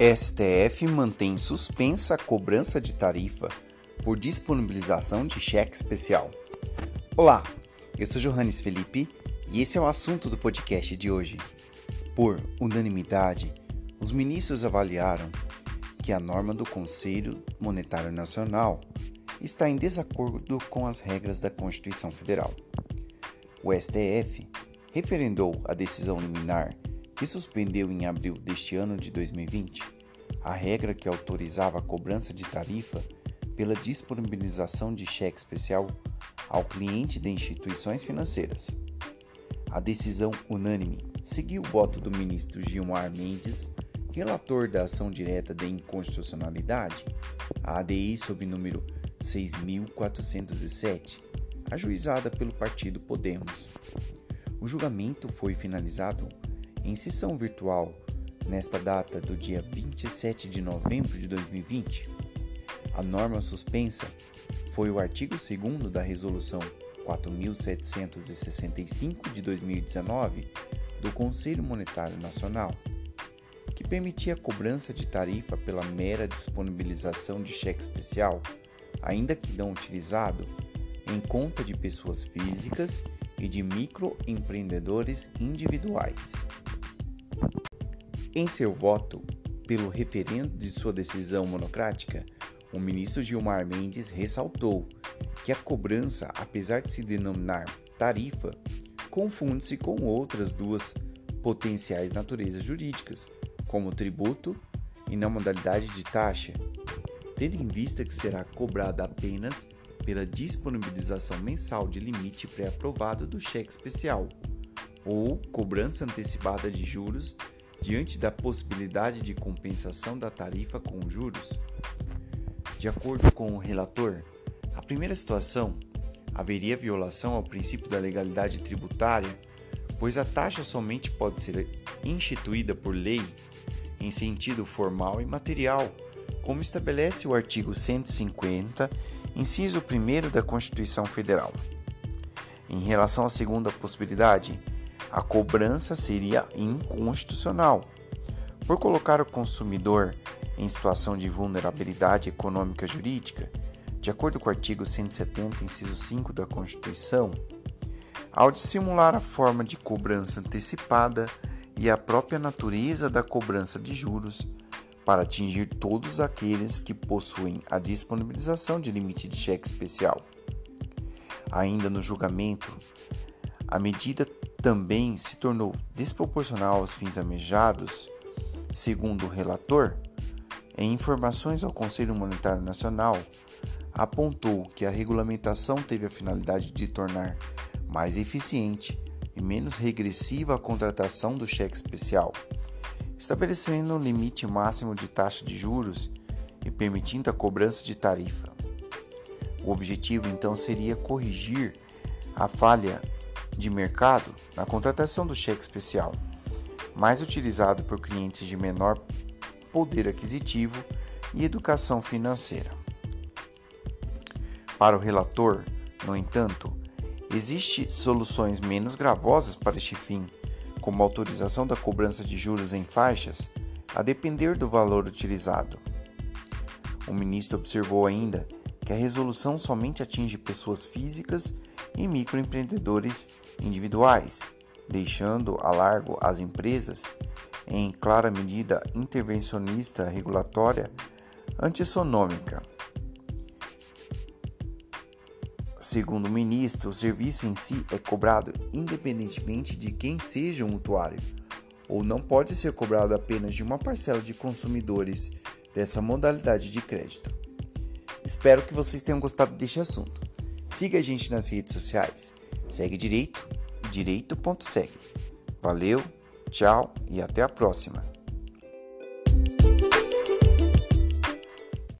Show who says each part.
Speaker 1: STF mantém suspensa a cobrança de tarifa por disponibilização de cheque especial. Olá, eu sou Johannes Felipe e esse é o assunto do podcast de hoje. Por unanimidade, os ministros avaliaram que a norma do Conselho Monetário Nacional está em desacordo com as regras da Constituição Federal. O STF referendou a decisão liminar que suspendeu em abril deste ano de 2020 a regra que autorizava a cobrança de tarifa pela disponibilização de cheque especial ao cliente de instituições financeiras. A decisão unânime seguiu o voto do ministro Gilmar Mendes, relator da ação direta de inconstitucionalidade, a ADI sob número 6407, ajuizada pelo partido Podemos. O julgamento foi finalizado em sessão virtual nesta data do dia 27 de novembro de 2020. A norma suspensa foi o artigo 2 da Resolução 4765 de 2019 do Conselho Monetário Nacional, que permitia a cobrança de tarifa pela mera disponibilização de cheque especial, ainda que não utilizado, em conta de pessoas físicas e de microempreendedores individuais. Em seu voto pelo referendo de sua decisão monocrática, o ministro Gilmar Mendes ressaltou que a cobrança, apesar de se denominar tarifa, confunde-se com outras duas potenciais naturezas jurídicas, como tributo e na modalidade de taxa, tendo em vista que será cobrada apenas pela disponibilização mensal de limite pré-aprovado do cheque especial ou cobrança antecipada de juros diante da possibilidade de compensação da tarifa com juros. De acordo com o relator, a primeira situação haveria violação ao princípio da legalidade tributária, pois a taxa somente pode ser instituída por lei em sentido formal e material, como estabelece o artigo 150, inciso 1 da Constituição Federal. Em relação à segunda possibilidade, a cobrança seria inconstitucional, por colocar o consumidor em situação de vulnerabilidade econômica jurídica, de acordo com o artigo 170, inciso 5 da Constituição, ao dissimular a forma de cobrança antecipada e a própria natureza da cobrança de juros, para atingir todos aqueles que possuem a disponibilização de limite de cheque especial. Ainda no julgamento, a medida também se tornou desproporcional aos fins ameaçados, segundo o relator, em informações ao Conselho Monetário Nacional, apontou que a regulamentação teve a finalidade de tornar mais eficiente e menos regressiva a contratação do cheque especial, estabelecendo um limite máximo de taxa de juros e permitindo a cobrança de tarifa. O objetivo então seria corrigir a falha de mercado na contratação do cheque especial, mais utilizado por clientes de menor poder aquisitivo e educação financeira. Para o relator, no entanto, existem soluções menos gravosas para este fim, como a autorização da cobrança de juros em faixas, a depender do valor utilizado. O ministro observou ainda que a resolução somente atinge pessoas físicas e microempreendedores individuais, deixando a largo as empresas, em clara medida intervencionista regulatória antissonômica. Segundo o ministro, o serviço em si é cobrado independentemente de quem seja o mutuário, ou não pode ser cobrado apenas de uma parcela de consumidores dessa modalidade de crédito. Espero que vocês tenham gostado deste assunto. Siga a gente nas redes sociais. Segue direito, direito.segue. Valeu, tchau e até a próxima.